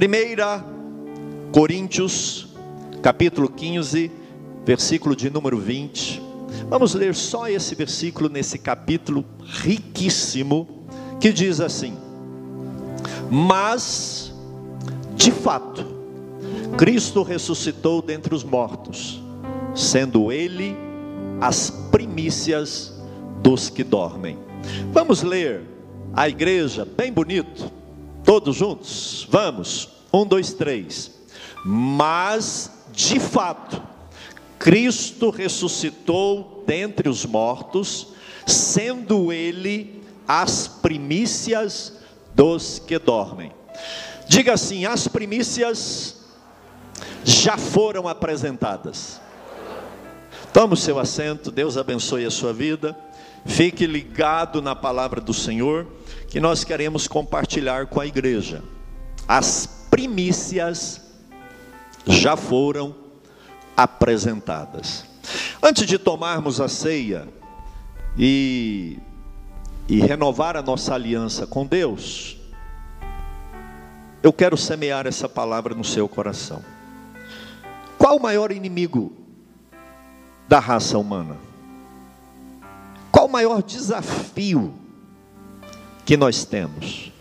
Primeira Coríntios, capítulo 15, versículo de número 20. Vamos ler só esse versículo nesse capítulo riquíssimo, que diz assim: Mas, de fato, Cristo ressuscitou dentre os mortos, sendo Ele as primícias dos que dormem. Vamos ler a igreja, bem bonito, todos juntos? Vamos, um, dois, três. Mas, de fato, Cristo ressuscitou dentre os mortos, sendo Ele as primícias dos que dormem. Diga assim: as primícias já foram apresentadas. Tome o seu assento, Deus abençoe a sua vida. Fique ligado na palavra do Senhor, que nós queremos compartilhar com a igreja. As primícias já foram apresentadas. Antes de tomarmos a ceia e, e renovar a nossa aliança com Deus, eu quero semear essa palavra no seu coração. Qual o maior inimigo da raça humana? Maior desafio que nós temos?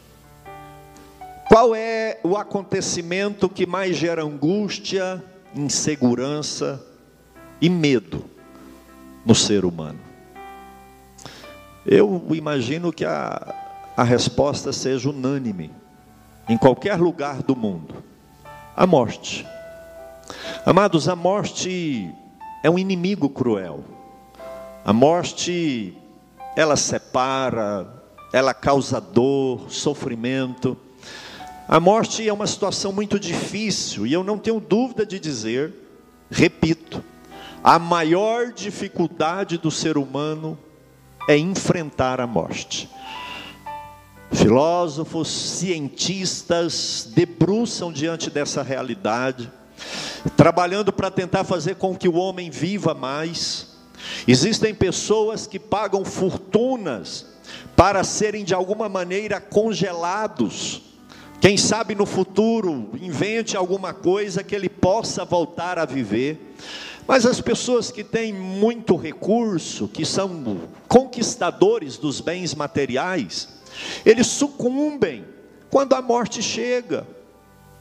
Qual é o acontecimento que mais gera angústia, insegurança e medo no ser humano? Eu imagino que a, a resposta seja unânime, em qualquer lugar do mundo: a morte. Amados, a morte é um inimigo cruel. A morte, ela separa, ela causa dor, sofrimento. A morte é uma situação muito difícil e eu não tenho dúvida de dizer, repito, a maior dificuldade do ser humano é enfrentar a morte. Filósofos, cientistas debruçam diante dessa realidade, trabalhando para tentar fazer com que o homem viva mais. Existem pessoas que pagam fortunas para serem de alguma maneira congelados quem sabe no futuro invente alguma coisa que ele possa voltar a viver. Mas as pessoas que têm muito recurso, que são conquistadores dos bens materiais, eles sucumbem quando a morte chega.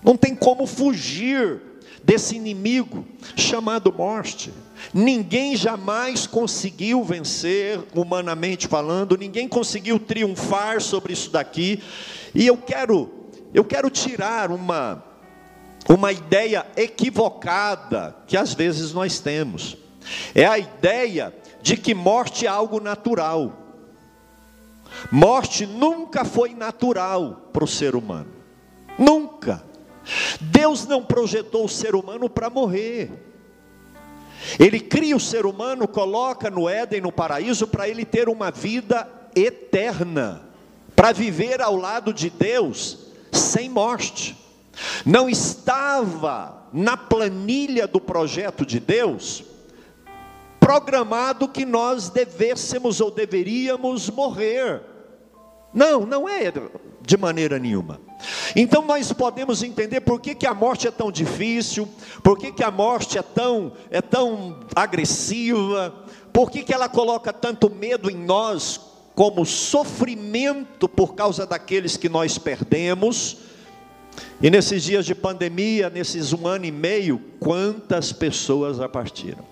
Não tem como fugir desse inimigo chamado morte. Ninguém jamais conseguiu vencer, humanamente falando, ninguém conseguiu triunfar sobre isso daqui. E eu quero eu quero tirar uma, uma ideia equivocada que às vezes nós temos. É a ideia de que morte é algo natural. Morte nunca foi natural para o ser humano. Nunca. Deus não projetou o ser humano para morrer. Ele cria o ser humano, coloca no Éden, no paraíso, para ele ter uma vida eterna, para viver ao lado de Deus sem morte. Não estava na planilha do projeto de Deus programado que nós devêssemos ou deveríamos morrer. Não, não é de maneira nenhuma. Então nós podemos entender por que, que a morte é tão difícil, por que, que a morte é tão, é tão agressiva, por que, que ela coloca tanto medo em nós como sofrimento por causa daqueles que nós perdemos. E nesses dias de pandemia, nesses um ano e meio, quantas pessoas já partiram?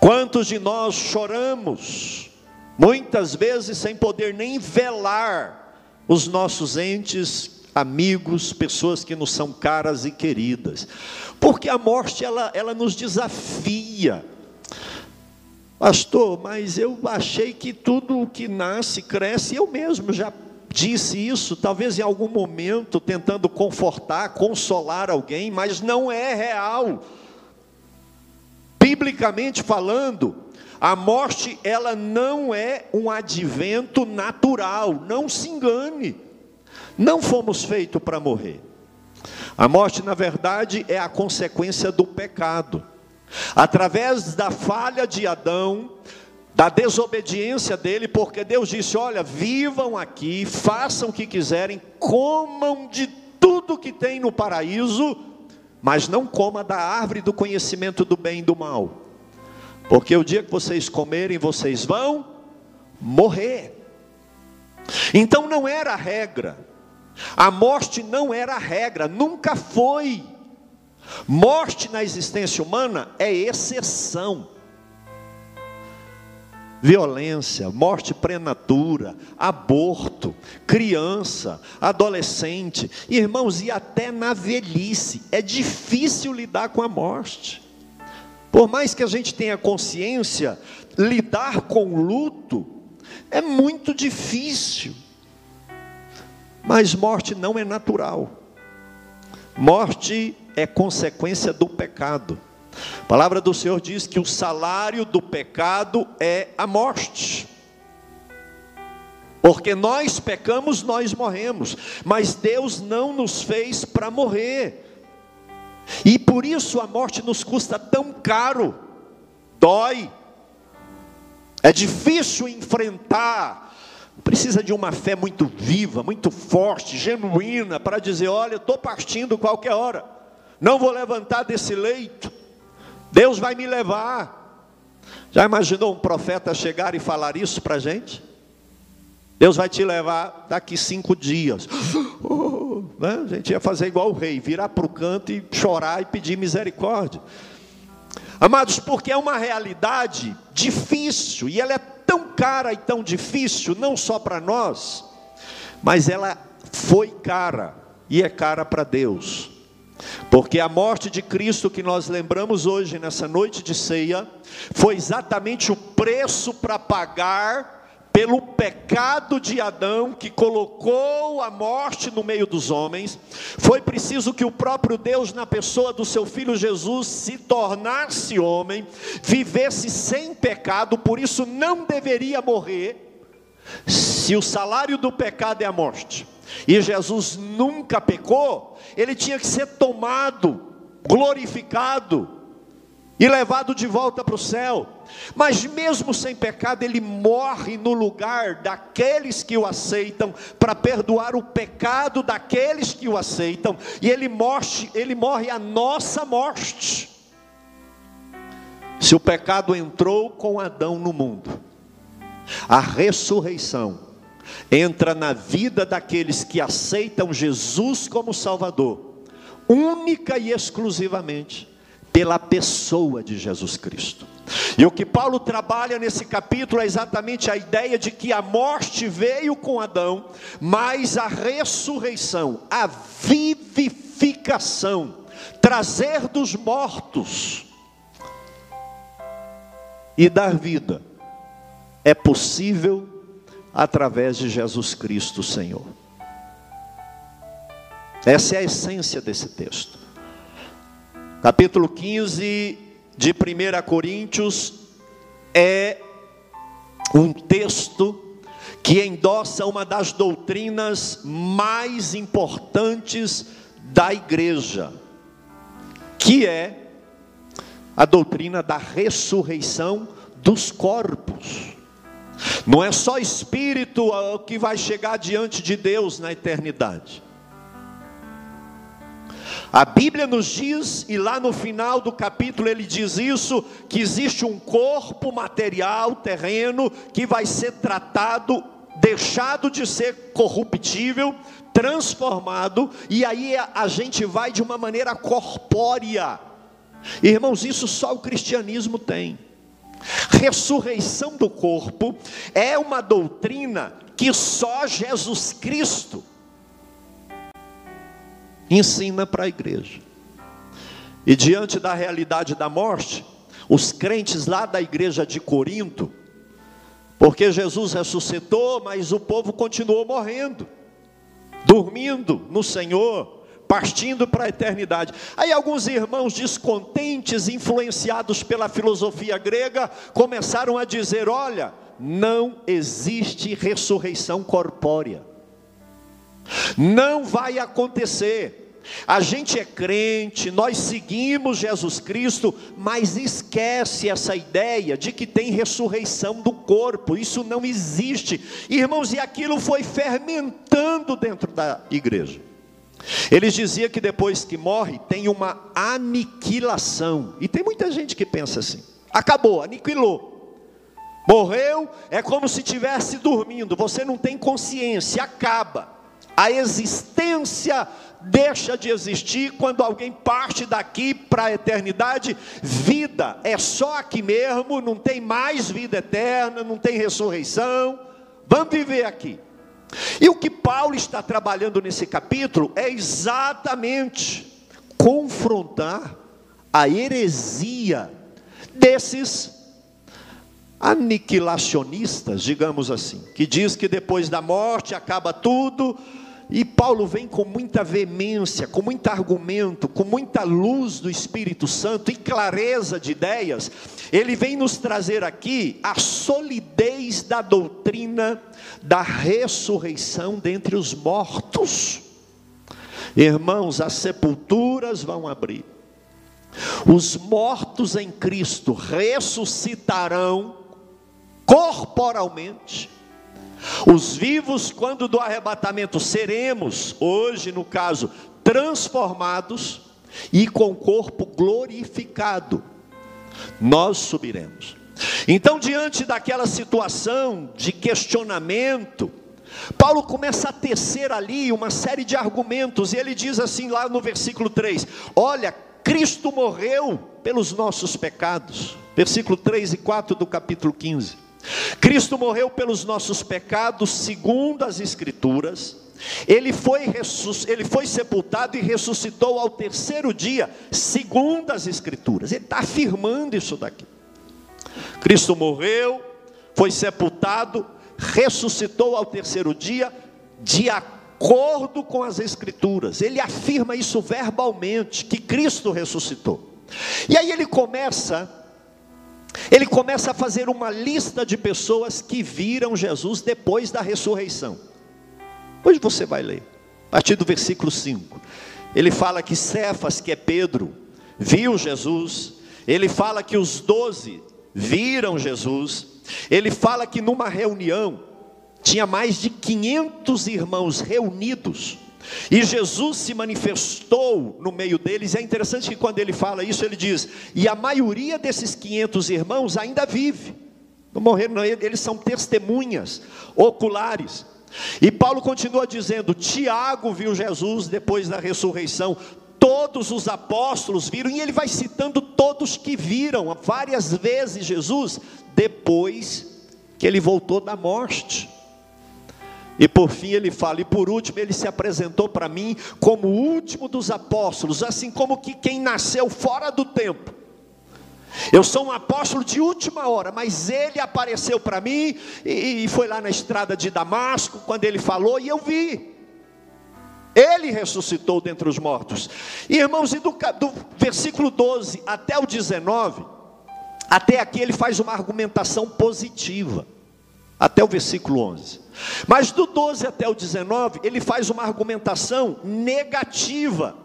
Quantos de nós choramos, muitas vezes sem poder nem velar os nossos entes, amigos, pessoas que nos são caras e queridas, porque a morte ela, ela nos desafia. Pastor, mas eu achei que tudo o que nasce, cresce, eu mesmo já disse isso, talvez em algum momento, tentando confortar, consolar alguém, mas não é real. Biblicamente falando, a morte ela não é um advento natural, não se engane. Não fomos feitos para morrer. A morte, na verdade, é a consequência do pecado. Através da falha de Adão, da desobediência dele, porque Deus disse: Olha, vivam aqui, façam o que quiserem, comam de tudo que tem no paraíso, mas não coma da árvore do conhecimento do bem e do mal. Porque o dia que vocês comerem, vocês vão morrer. Então não era a regra. A morte não era a regra, nunca foi. Morte na existência humana é exceção. Violência, morte prematura, aborto, criança, adolescente, irmãos, e até na velhice, é difícil lidar com a morte. Por mais que a gente tenha consciência, lidar com o luto é muito difícil. Mas morte não é natural. Morte é consequência do pecado. A palavra do Senhor diz que o salário do pecado é a morte. Porque nós pecamos, nós morremos, mas Deus não nos fez para morrer. E por isso a morte nos custa tão caro, dói, é difícil enfrentar, precisa de uma fé muito viva, muito forte, genuína, para dizer: olha, estou partindo qualquer hora, não vou levantar desse leito, Deus vai me levar. Já imaginou um profeta chegar e falar isso para a gente? Deus vai te levar daqui cinco dias. Oh, né? A gente ia fazer igual o rei, virar para o canto e chorar e pedir misericórdia. Amados, porque é uma realidade difícil, e ela é tão cara e tão difícil, não só para nós, mas ela foi cara, e é cara para Deus. Porque a morte de Cristo que nós lembramos hoje, nessa noite de ceia, foi exatamente o preço para pagar pelo pecado de Adão que colocou a morte no meio dos homens, foi preciso que o próprio Deus, na pessoa do seu filho Jesus, se tornasse homem, vivesse sem pecado, por isso não deveria morrer. Se o salário do pecado é a morte, e Jesus nunca pecou, ele tinha que ser tomado, glorificado e levado de volta para o céu. Mas mesmo sem pecado, ele morre no lugar daqueles que o aceitam para perdoar o pecado daqueles que o aceitam, e ele morre, ele morre a nossa morte. Se o pecado entrou com Adão no mundo, a ressurreição entra na vida daqueles que aceitam Jesus como Salvador, única e exclusivamente pela pessoa de Jesus Cristo. E o que Paulo trabalha nesse capítulo é exatamente a ideia de que a morte veio com Adão, mas a ressurreição, a vivificação, trazer dos mortos e dar vida, é possível através de Jesus Cristo, Senhor. Essa é a essência desse texto. Capítulo 15 de 1 Coríntios é um texto que endossa uma das doutrinas mais importantes da igreja, que é a doutrina da ressurreição dos corpos. Não é só espírito que vai chegar diante de Deus na eternidade. A Bíblia nos diz, e lá no final do capítulo ele diz isso, que existe um corpo material, terreno, que vai ser tratado, deixado de ser corruptível, transformado, e aí a gente vai de uma maneira corpórea. Irmãos, isso só o cristianismo tem. Ressurreição do corpo é uma doutrina que só Jesus Cristo ensina para a igreja. E diante da realidade da morte, os crentes lá da igreja de Corinto, porque Jesus ressuscitou, mas o povo continuou morrendo, dormindo no Senhor, partindo para a eternidade. Aí alguns irmãos descontentes, influenciados pela filosofia grega, começaram a dizer: olha, não existe ressurreição corpórea. Não vai acontecer. A gente é crente, nós seguimos Jesus Cristo, mas esquece essa ideia de que tem ressurreição do corpo, isso não existe, irmãos, e aquilo foi fermentando dentro da igreja. Eles diziam que depois que morre tem uma aniquilação. E tem muita gente que pensa assim: acabou, aniquilou. Morreu é como se estivesse dormindo, você não tem consciência, acaba. A existência deixa de existir quando alguém parte daqui para a eternidade. Vida é só aqui mesmo, não tem mais vida eterna, não tem ressurreição. Vamos viver aqui. E o que Paulo está trabalhando nesse capítulo é exatamente confrontar a heresia desses aniquilacionistas, digamos assim, que diz que depois da morte acaba tudo, e Paulo vem com muita veemência, com muito argumento, com muita luz do Espírito Santo e clareza de ideias, ele vem nos trazer aqui a solidez da doutrina da ressurreição dentre os mortos. Irmãos, as sepulturas vão abrir, os mortos em Cristo ressuscitarão corporalmente, os vivos, quando do arrebatamento, seremos, hoje no caso, transformados e com corpo glorificado, nós subiremos. Então, diante daquela situação de questionamento, Paulo começa a tecer ali uma série de argumentos, e ele diz assim lá no versículo 3: Olha, Cristo morreu pelos nossos pecados. Versículo 3 e 4 do capítulo 15. Cristo morreu pelos nossos pecados, segundo as Escrituras. Ele foi, ele foi sepultado e ressuscitou ao terceiro dia, segundo as Escrituras. Ele está afirmando isso daqui. Cristo morreu, foi sepultado, ressuscitou ao terceiro dia, de acordo com as Escrituras. Ele afirma isso verbalmente, que Cristo ressuscitou. E aí ele começa ele começa a fazer uma lista de pessoas que viram Jesus depois da ressurreição. Hoje você vai ler, a partir do versículo 5. Ele fala que Cefas, que é Pedro, viu Jesus. Ele fala que os doze viram Jesus. Ele fala que numa reunião tinha mais de 500 irmãos reunidos e Jesus se manifestou no meio deles. É interessante que quando ele fala isso, ele diz: e a maioria desses 500 irmãos ainda vive. Não morreram, não, eles são testemunhas oculares. E Paulo continua dizendo: Tiago viu Jesus depois da ressurreição, todos os apóstolos viram, e ele vai citando todos que viram várias vezes Jesus depois que ele voltou da morte. E por fim ele fala, e por último ele se apresentou para mim como o último dos apóstolos, assim como que quem nasceu fora do tempo. Eu sou um apóstolo de última hora, mas ele apareceu para mim e, e foi lá na estrada de Damasco, quando ele falou, e eu vi. Ele ressuscitou dentre os mortos. E irmãos, e do, do versículo 12 até o 19, até aqui ele faz uma argumentação positiva, até o versículo 11. Mas do 12 até o 19, ele faz uma argumentação negativa.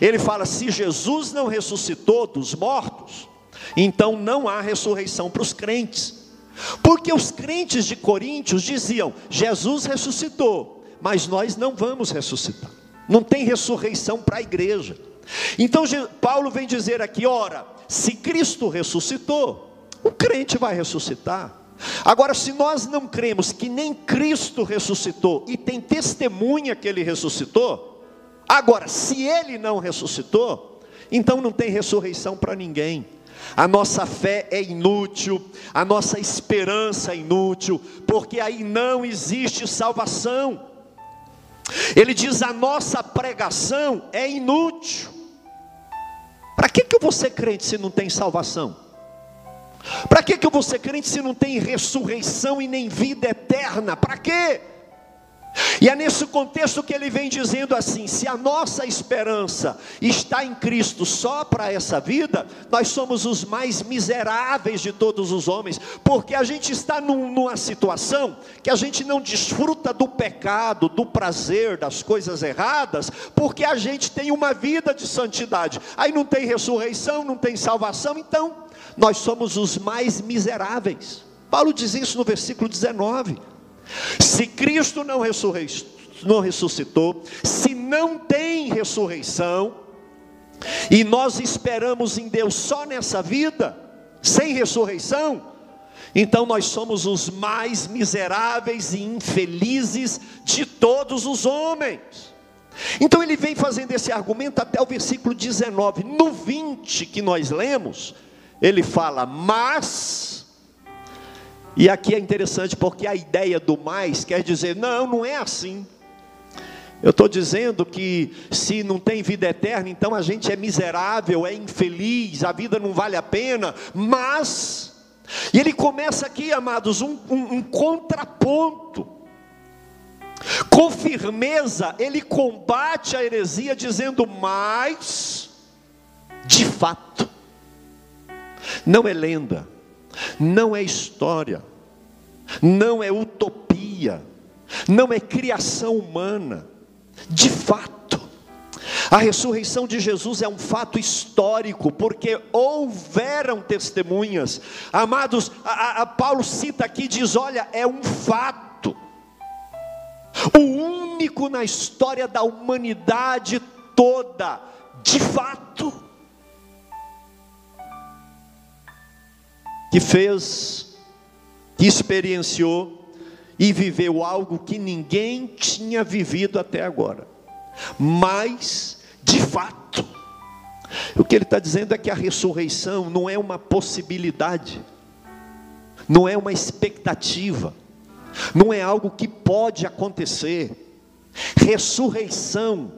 Ele fala: se Jesus não ressuscitou dos mortos, então não há ressurreição para os crentes. Porque os crentes de Coríntios diziam: Jesus ressuscitou, mas nós não vamos ressuscitar. Não tem ressurreição para a igreja. Então Paulo vem dizer aqui: ora, se Cristo ressuscitou, o crente vai ressuscitar. Agora, se nós não cremos que nem Cristo ressuscitou e tem testemunha que ele ressuscitou, agora, se ele não ressuscitou, então não tem ressurreição para ninguém. A nossa fé é inútil, a nossa esperança é inútil, porque aí não existe salvação. Ele diz: a nossa pregação é inútil. Para que, que ser crente se não tem salvação? Para que, que eu vou ser crente se não tem ressurreição e nem vida eterna? Para quê? E é nesse contexto que ele vem dizendo assim: se a nossa esperança está em Cristo só para essa vida, nós somos os mais miseráveis de todos os homens, porque a gente está num, numa situação que a gente não desfruta do pecado, do prazer, das coisas erradas, porque a gente tem uma vida de santidade. Aí não tem ressurreição, não tem salvação, então nós somos os mais miseráveis. Paulo diz isso no versículo 19. Se Cristo não, não ressuscitou, se não tem ressurreição, e nós esperamos em Deus só nessa vida, sem ressurreição, então nós somos os mais miseráveis e infelizes de todos os homens. Então ele vem fazendo esse argumento até o versículo 19. No 20 que nós lemos, ele fala, mas. E aqui é interessante porque a ideia do mais quer dizer, não, não é assim. Eu estou dizendo que se não tem vida eterna, então a gente é miserável, é infeliz, a vida não vale a pena, mas. E ele começa aqui, amados, um, um, um contraponto. Com firmeza, ele combate a heresia, dizendo: Mas, de fato, não é lenda, não é história, não é utopia, não é criação humana, de fato, a ressurreição de Jesus é um fato histórico, porque houveram testemunhas. Amados, a, a Paulo cita aqui, diz: olha, é um fato. O único na história da humanidade toda, de fato, que fez, que experienciou e viveu algo que ninguém tinha vivido até agora. Mas, de fato, o que ele está dizendo é que a ressurreição não é uma possibilidade, não é uma expectativa, não é algo que pode acontecer. Ressurreição,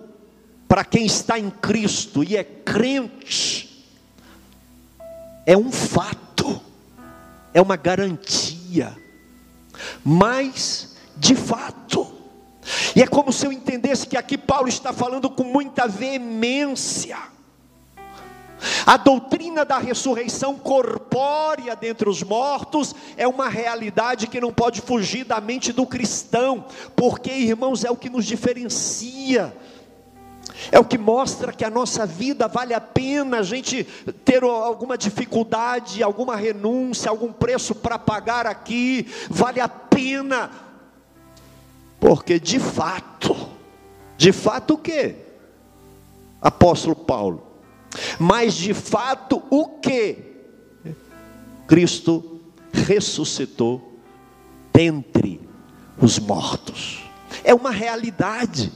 para quem está em Cristo e é crente, é um fato, é uma garantia, mas, de fato, e é como se eu entendesse que aqui Paulo está falando com muita veemência. A doutrina da ressurreição corpórea dentre os mortos é uma realidade que não pode fugir da mente do cristão, porque, irmãos, é o que nos diferencia. É o que mostra que a nossa vida vale a pena a gente ter alguma dificuldade, alguma renúncia, algum preço para pagar aqui, vale a pena porque de fato, de fato o que? Apóstolo Paulo. Mas de fato o que? Cristo ressuscitou dentre os mortos. É uma realidade.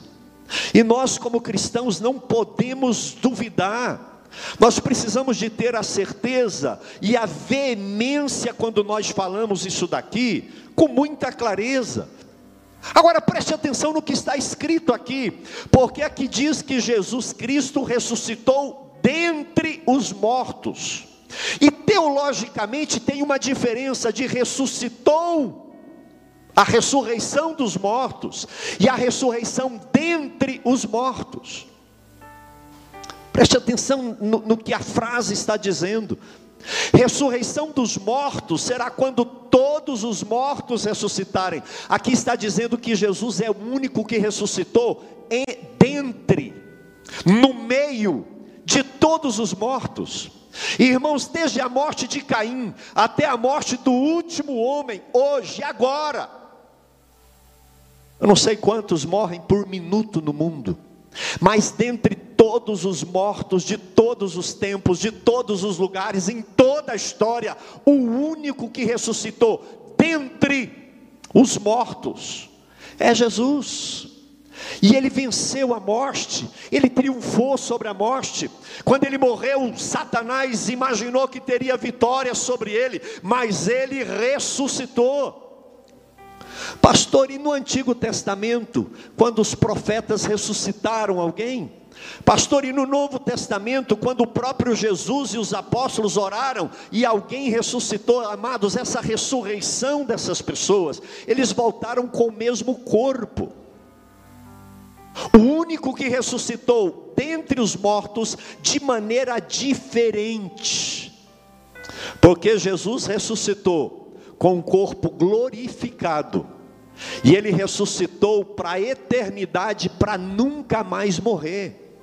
E nós, como cristãos, não podemos duvidar. Nós precisamos de ter a certeza e a veemência quando nós falamos isso daqui, com muita clareza. Agora preste atenção no que está escrito aqui, porque aqui diz que Jesus Cristo ressuscitou dentre os mortos. E teologicamente tem uma diferença de ressuscitou, a ressurreição dos mortos, e a ressurreição dentre os mortos. Preste atenção no, no que a frase está dizendo. Ressurreição dos mortos será quando todos os mortos ressuscitarem. Aqui está dizendo que Jesus é o único que ressuscitou dentre, no meio de todos os mortos. Irmãos, desde a morte de Caim até a morte do último homem, hoje, agora. Eu não sei quantos morrem por minuto no mundo. Mas dentre todos os mortos de todos os tempos, de todos os lugares, em toda a história, o único que ressuscitou dentre os mortos é Jesus. E ele venceu a morte, ele triunfou sobre a morte. Quando ele morreu, Satanás imaginou que teria vitória sobre ele, mas ele ressuscitou. Pastor, e no Antigo Testamento, quando os profetas ressuscitaram alguém? Pastor, e no Novo Testamento, quando o próprio Jesus e os apóstolos oraram e alguém ressuscitou, amados, essa ressurreição dessas pessoas, eles voltaram com o mesmo corpo. O único que ressuscitou dentre os mortos de maneira diferente, porque Jesus ressuscitou com um corpo glorificado e ele ressuscitou para a eternidade, para nunca mais morrer.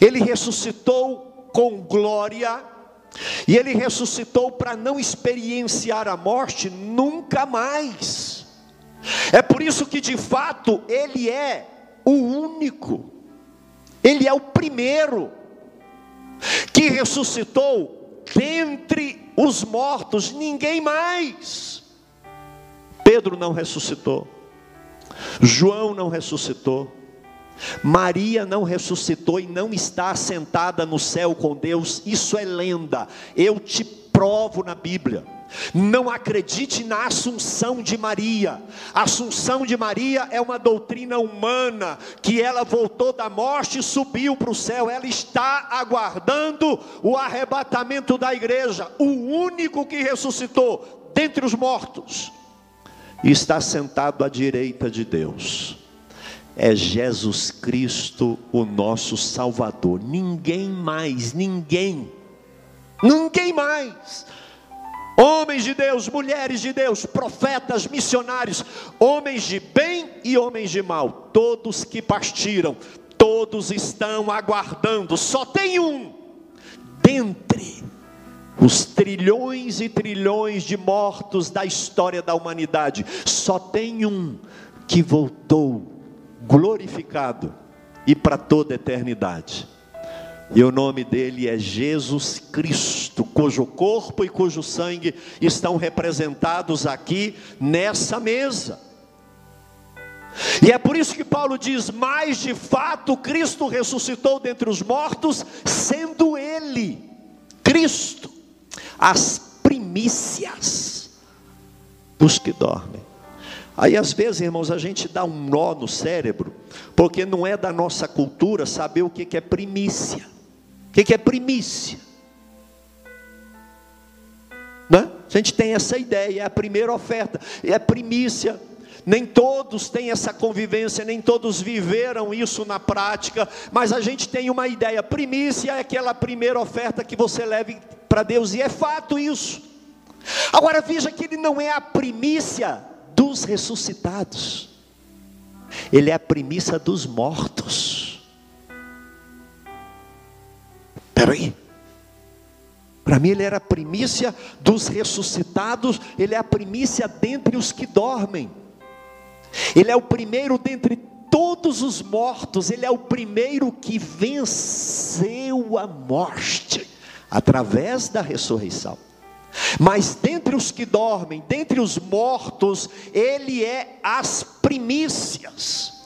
Ele ressuscitou com glória, e ele ressuscitou para não experienciar a morte nunca mais. É por isso que de fato ele é o único Ele é o primeiro que ressuscitou dentre os mortos, ninguém mais. Pedro não ressuscitou, João não ressuscitou, Maria não ressuscitou e não está assentada no céu com Deus, isso é lenda, eu te provo na Bíblia. Não acredite na assunção de Maria. A assunção de Maria é uma doutrina humana, que ela voltou da morte e subiu para o céu. Ela está aguardando o arrebatamento da igreja, o único que ressuscitou dentre os mortos. E está sentado à direita de Deus. É Jesus Cristo, o nosso Salvador. Ninguém mais, ninguém. Ninguém mais homens de Deus, mulheres de Deus, profetas, missionários, homens de bem e homens de mal, todos que partiram, todos estão aguardando, só tem um, dentre os trilhões e trilhões de mortos da história da humanidade, só tem um que voltou glorificado e para toda a eternidade. E o nome dele é Jesus Cristo, cujo corpo e cujo sangue estão representados aqui nessa mesa. E é por isso que Paulo diz: Mas de fato Cristo ressuscitou dentre os mortos, sendo Ele, Cristo, as primícias dos que dormem. Aí às vezes, irmãos, a gente dá um nó no cérebro, porque não é da nossa cultura saber o que é primícia. O que, é primícia? Né? A gente tem essa ideia, é a primeira oferta, é primícia. Nem todos têm essa convivência, nem todos viveram isso na prática, mas a gente tem uma ideia. Primícia é aquela primeira oferta que você leve para Deus, e é fato isso. Agora veja que ele não é a primícia dos ressuscitados, ele é a primícia dos mortos. Peraí. Para mim, ele era a primícia dos ressuscitados, ele é a primícia dentre os que dormem. Ele é o primeiro dentre todos os mortos, ele é o primeiro que venceu a morte através da ressurreição. Mas dentre os que dormem, dentre os mortos, ele é as primícias.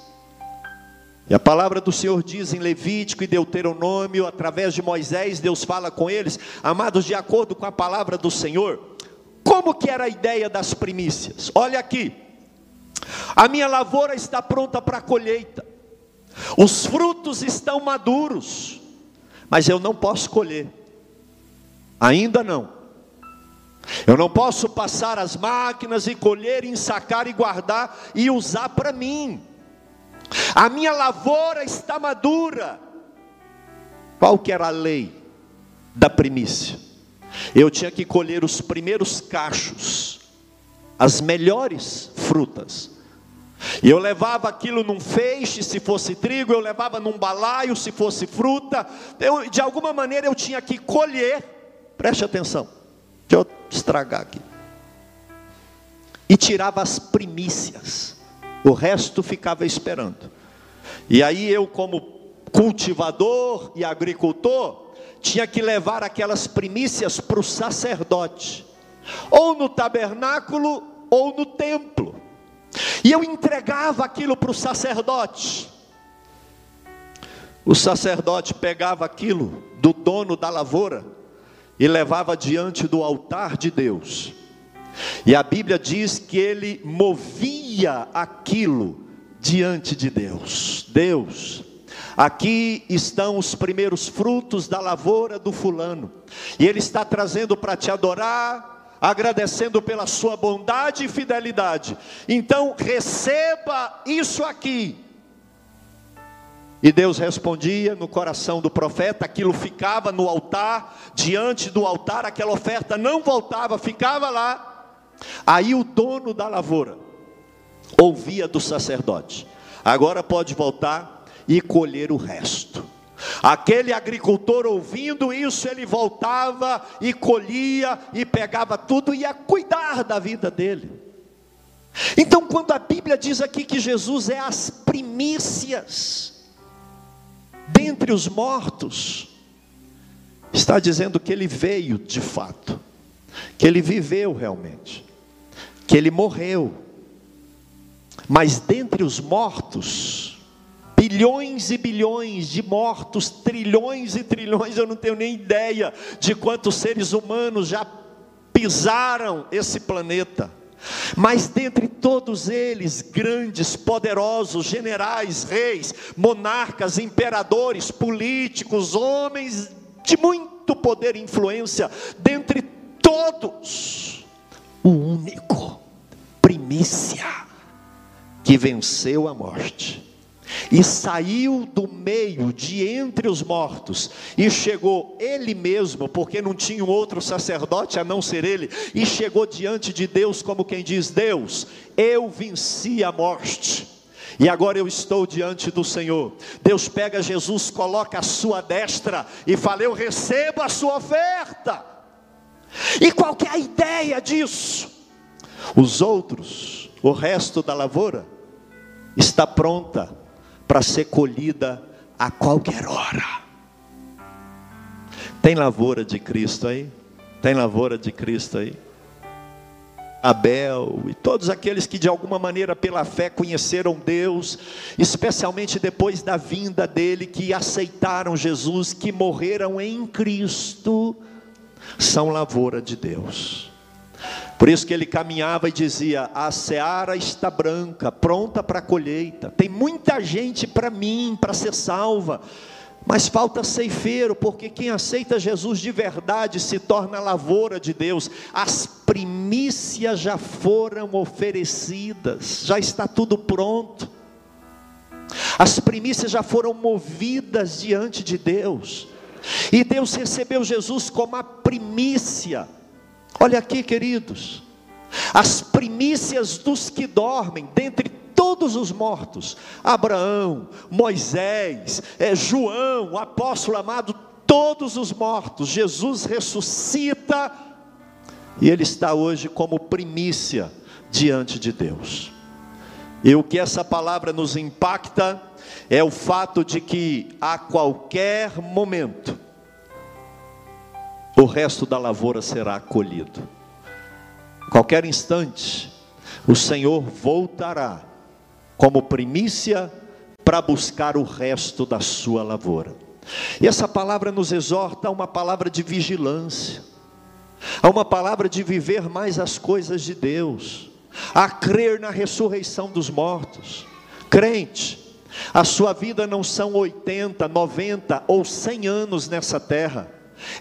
E a palavra do Senhor diz em Levítico e Deuteronômio, através de Moisés, Deus fala com eles, amados, de acordo com a palavra do Senhor, como que era a ideia das primícias? Olha aqui, a minha lavoura está pronta para a colheita, os frutos estão maduros, mas eu não posso colher, ainda não. Eu não posso passar as máquinas e colher, ensacar e guardar e usar para mim. A minha lavoura está madura. Qual que era a lei da primícia? Eu tinha que colher os primeiros cachos, as melhores frutas. E eu levava aquilo num feixe, se fosse trigo, eu levava num balaio, se fosse fruta. Eu, de alguma maneira eu tinha que colher. Preste atenção. Deixa eu estragar aqui. E tirava as primícias. O resto ficava esperando. E aí eu, como cultivador e agricultor, tinha que levar aquelas primícias para o sacerdote, ou no tabernáculo, ou no templo. E eu entregava aquilo para o sacerdote. O sacerdote pegava aquilo do dono da lavoura e levava diante do altar de Deus. E a Bíblia diz que ele movia aquilo diante de Deus. Deus, aqui estão os primeiros frutos da lavoura do fulano, e ele está trazendo para te adorar, agradecendo pela sua bondade e fidelidade. Então, receba isso aqui. E Deus respondia no coração do profeta, aquilo ficava no altar, diante do altar, aquela oferta não voltava, ficava lá. Aí o dono da lavoura ouvia do sacerdote: agora pode voltar e colher o resto. Aquele agricultor ouvindo isso, ele voltava e colhia e pegava tudo e ia cuidar da vida dele. Então, quando a Bíblia diz aqui que Jesus é as primícias, dentre os mortos, está dizendo que ele veio de fato, que ele viveu realmente, que ele morreu. Mas dentre os mortos, bilhões e bilhões de mortos, trilhões e trilhões, eu não tenho nem ideia de quantos seres humanos já pisaram esse planeta. Mas dentre todos eles, grandes, poderosos, generais, reis, monarcas, imperadores, políticos, homens de muito poder e influência, dentre todos, o único, primícia, que venceu a morte e saiu do meio de entre os mortos e chegou ele mesmo, porque não tinha outro sacerdote a não ser ele, e chegou diante de Deus como quem diz: Deus, eu venci a morte. E agora eu estou diante do Senhor. Deus pega Jesus, coloca a sua destra e fala: Eu recebo a sua oferta. E qual é a ideia disso? Os outros, o resto da lavoura, está pronta para ser colhida a qualquer hora. Tem lavoura de Cristo aí? Tem lavoura de Cristo aí? Abel e todos aqueles que de alguma maneira pela fé conheceram Deus, especialmente depois da vinda dele, que aceitaram Jesus, que morreram em Cristo, são lavoura de Deus. Por isso que ele caminhava e dizia: A seara está branca, pronta para a colheita. Tem muita gente para mim, para ser salva. Mas falta ceifeiro, porque quem aceita Jesus de verdade se torna lavoura de Deus. As primícias já foram oferecidas, já está tudo pronto. As primícias já foram movidas diante de Deus. E Deus recebeu Jesus como a primícia. Olha aqui, queridos, as primícias dos que dormem, dentre todos os mortos, Abraão, Moisés, é, João, o apóstolo amado, todos os mortos, Jesus ressuscita e ele está hoje como primícia diante de Deus. E o que essa palavra nos impacta é o fato de que a qualquer momento, o resto da lavoura será colhido. Qualquer instante, o Senhor voltará como primícia para buscar o resto da sua lavoura. E essa palavra nos exorta a uma palavra de vigilância, a uma palavra de viver mais as coisas de Deus, a crer na ressurreição dos mortos. Crente, a sua vida não são 80, 90 ou 100 anos nessa terra.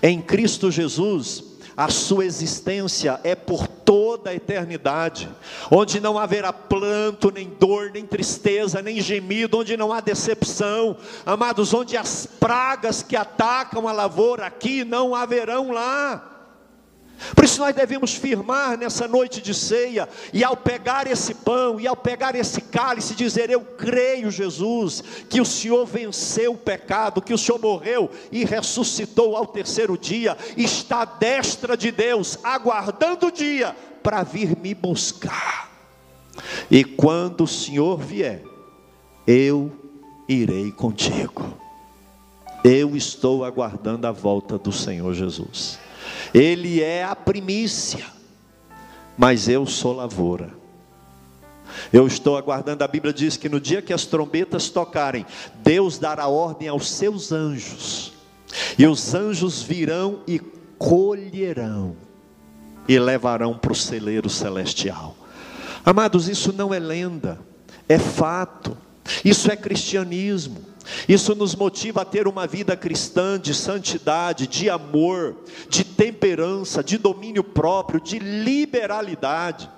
Em Cristo Jesus, a sua existência é por toda a eternidade, onde não haverá planto, nem dor, nem tristeza, nem gemido, onde não há decepção, amados, onde as pragas que atacam a lavoura aqui não haverão lá. Por isso nós devemos firmar nessa noite de ceia, e ao pegar esse pão, e ao pegar esse cálice, dizer: Eu creio, Jesus, que o Senhor venceu o pecado, que o Senhor morreu e ressuscitou ao terceiro dia, está à destra de Deus, aguardando o dia para vir me buscar. E quando o Senhor vier, eu irei contigo. Eu estou aguardando a volta do Senhor Jesus. Ele é a primícia, mas eu sou lavoura. Eu estou aguardando, a Bíblia diz que no dia que as trombetas tocarem, Deus dará ordem aos seus anjos, e os anjos virão e colherão, e levarão para o celeiro celestial. Amados, isso não é lenda, é fato, isso é cristianismo. Isso nos motiva a ter uma vida cristã de santidade, de amor, de temperança, de domínio próprio, de liberalidade.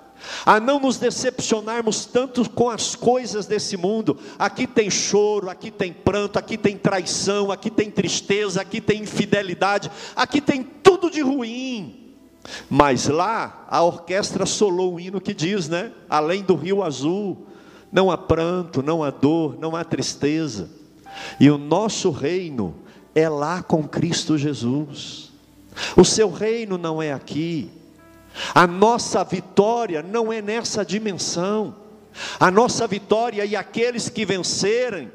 A não nos decepcionarmos tanto com as coisas desse mundo. Aqui tem choro, aqui tem pranto, aqui tem traição, aqui tem tristeza, aqui tem infidelidade, aqui tem tudo de ruim. Mas lá a orquestra solou o hino que diz, né? Além do rio azul, não há pranto, não há dor, não há tristeza. E o nosso reino é lá com Cristo Jesus. O seu reino não é aqui. A nossa vitória não é nessa dimensão. A nossa vitória e aqueles que vencerem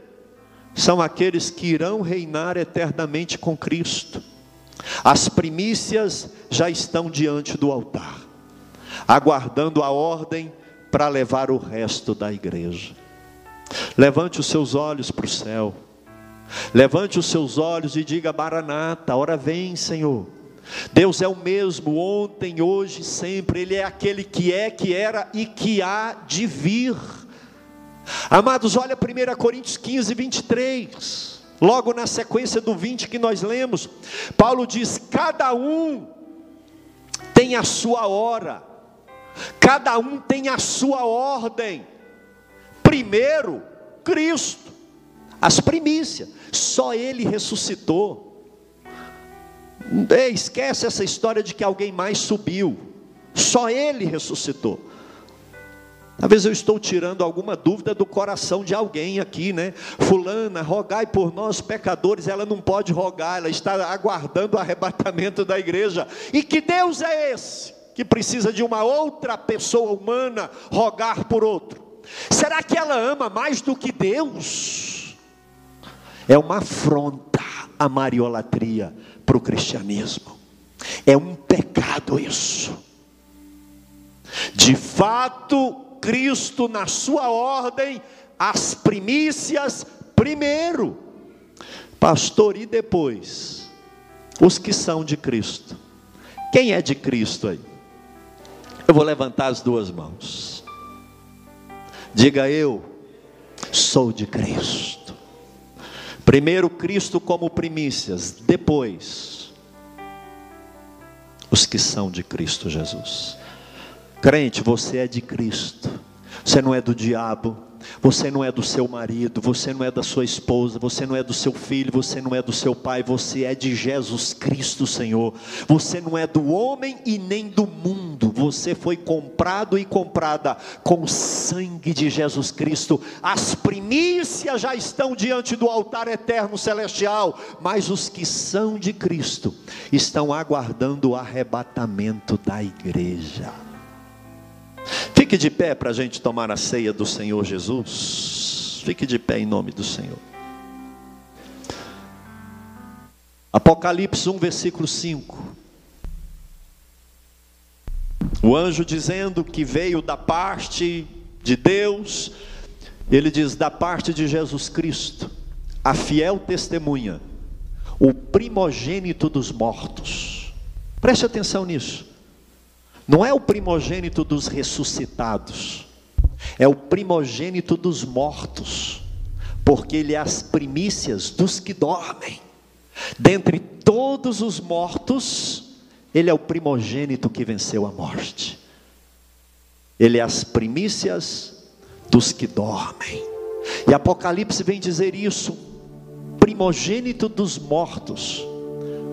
são aqueles que irão reinar eternamente com Cristo. As primícias já estão diante do altar, aguardando a ordem para levar o resto da igreja. Levante os seus olhos para o céu. Levante os seus olhos e diga: Maranata, hora vem, Senhor. Deus é o mesmo ontem, hoje, sempre. Ele é aquele que é, que era e que há de vir. Amados, olha 1 Coríntios 15, 23. Logo na sequência do 20 que nós lemos, Paulo diz: Cada um tem a sua hora, cada um tem a sua ordem. Primeiro, Cristo, as primícias, só Ele ressuscitou. Esquece essa história de que alguém mais subiu, só Ele ressuscitou. Talvez eu estou tirando alguma dúvida do coração de alguém aqui, né? Fulana, rogai por nós pecadores, ela não pode rogar, ela está aguardando o arrebatamento da igreja. E que Deus é esse que precisa de uma outra pessoa humana rogar por outro? Será que ela ama mais do que Deus? É uma afronta a mariolatria para o cristianismo. É um pecado isso. De fato, Cristo na sua ordem, as primícias primeiro. Pastor, e depois? Os que são de Cristo. Quem é de Cristo aí? Eu vou levantar as duas mãos. Diga eu, sou de Cristo. Primeiro Cristo como primícias, depois os que são de Cristo Jesus. Crente, você é de Cristo. Você não é do diabo, você não é do seu marido, você não é da sua esposa, você não é do seu filho, você não é do seu pai, você é de Jesus Cristo, Senhor. Você não é do homem e nem do mundo. Você foi comprado e comprada com o sangue de Jesus Cristo. As primícias já estão diante do altar eterno celestial, mas os que são de Cristo estão aguardando o arrebatamento da igreja. Fique de pé para a gente tomar a ceia do Senhor Jesus. Fique de pé em nome do Senhor. Apocalipse 1, versículo 5. O anjo dizendo que veio da parte de Deus, ele diz: da parte de Jesus Cristo, a fiel testemunha, o primogênito dos mortos. Preste atenção nisso. Não é o primogênito dos ressuscitados, é o primogênito dos mortos, porque ele é as primícias dos que dormem. Dentre todos os mortos, ele é o primogênito que venceu a morte. Ele é as primícias dos que dormem. E Apocalipse vem dizer isso: primogênito dos mortos,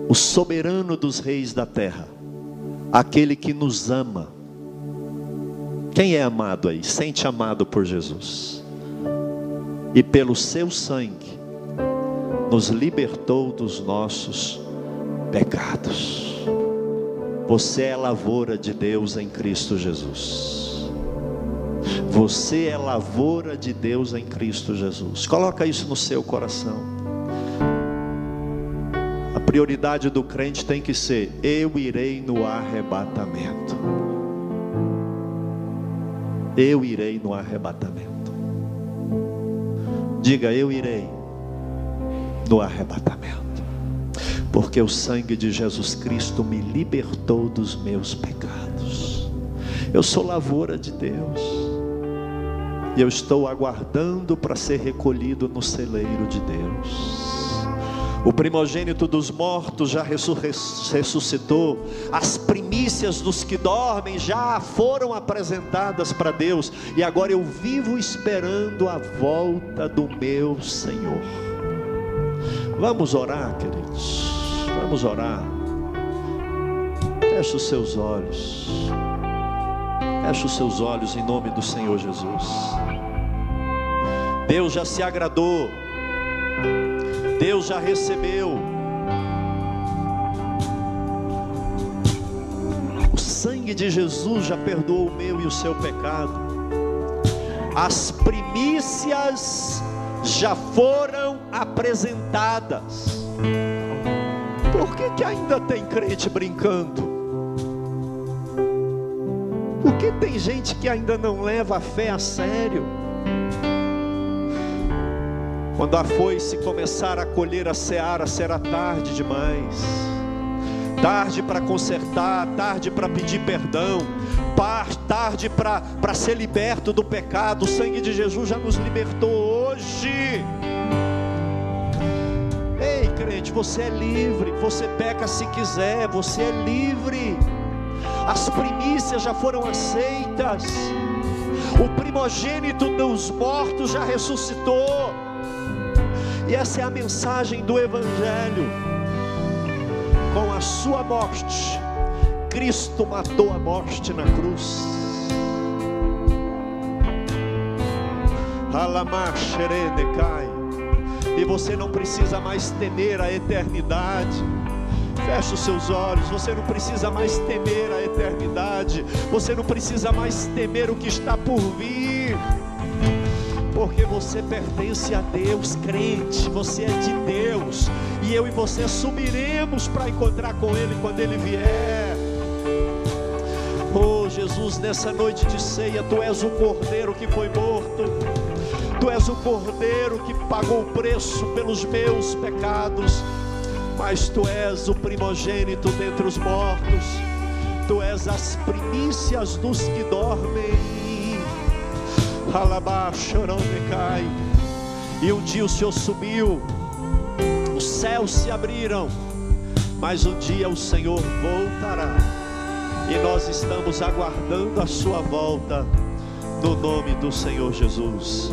o soberano dos reis da terra aquele que nos ama. Quem é amado aí? Sente amado por Jesus. E pelo seu sangue nos libertou dos nossos pecados. Você é lavoura de Deus em Cristo Jesus. Você é lavoura de Deus em Cristo Jesus. Coloca isso no seu coração prioridade do crente tem que ser: eu irei no arrebatamento. Eu irei no arrebatamento. Diga, eu irei no arrebatamento. Porque o sangue de Jesus Cristo me libertou dos meus pecados. Eu sou lavoura de Deus. E eu estou aguardando para ser recolhido no celeiro de Deus. O primogênito dos mortos já ressuscitou, as primícias dos que dormem já foram apresentadas para Deus, e agora eu vivo esperando a volta do meu Senhor. Vamos orar, queridos, vamos orar. Feche os seus olhos, feche os seus olhos em nome do Senhor Jesus. Deus já se agradou Deus já recebeu. O sangue de Jesus já perdoou o meu e o seu pecado. As primícias já foram apresentadas. Por que, que ainda tem crente brincando? Por que tem gente que ainda não leva a fé a sério? Quando a foice começar a colher a seara, será tarde demais. Tarde para consertar, tarde para pedir perdão, tarde para ser liberto do pecado. O sangue de Jesus já nos libertou hoje. Ei, crente, você é livre. Você peca se quiser, você é livre. As primícias já foram aceitas. O primogênito dos mortos já ressuscitou. E essa é a mensagem do Evangelho. Com a sua morte, Cristo matou a morte na cruz. E você não precisa mais temer a eternidade. Feche os seus olhos, você não precisa mais temer a eternidade, você não precisa mais temer o que está por vir porque você pertence a Deus, crente, você é de Deus, e eu e você subiremos para encontrar com Ele quando Ele vier. Oh Jesus, nessa noite de ceia, Tu és o cordeiro que foi morto, Tu és o cordeiro que pagou o preço pelos meus pecados, mas Tu és o primogênito dentre os mortos, Tu és as primícias dos que dormem cai. E um dia o Senhor subiu, os céus se abriram, mas um dia o Senhor voltará. E nós estamos aguardando a sua volta, no nome do Senhor Jesus.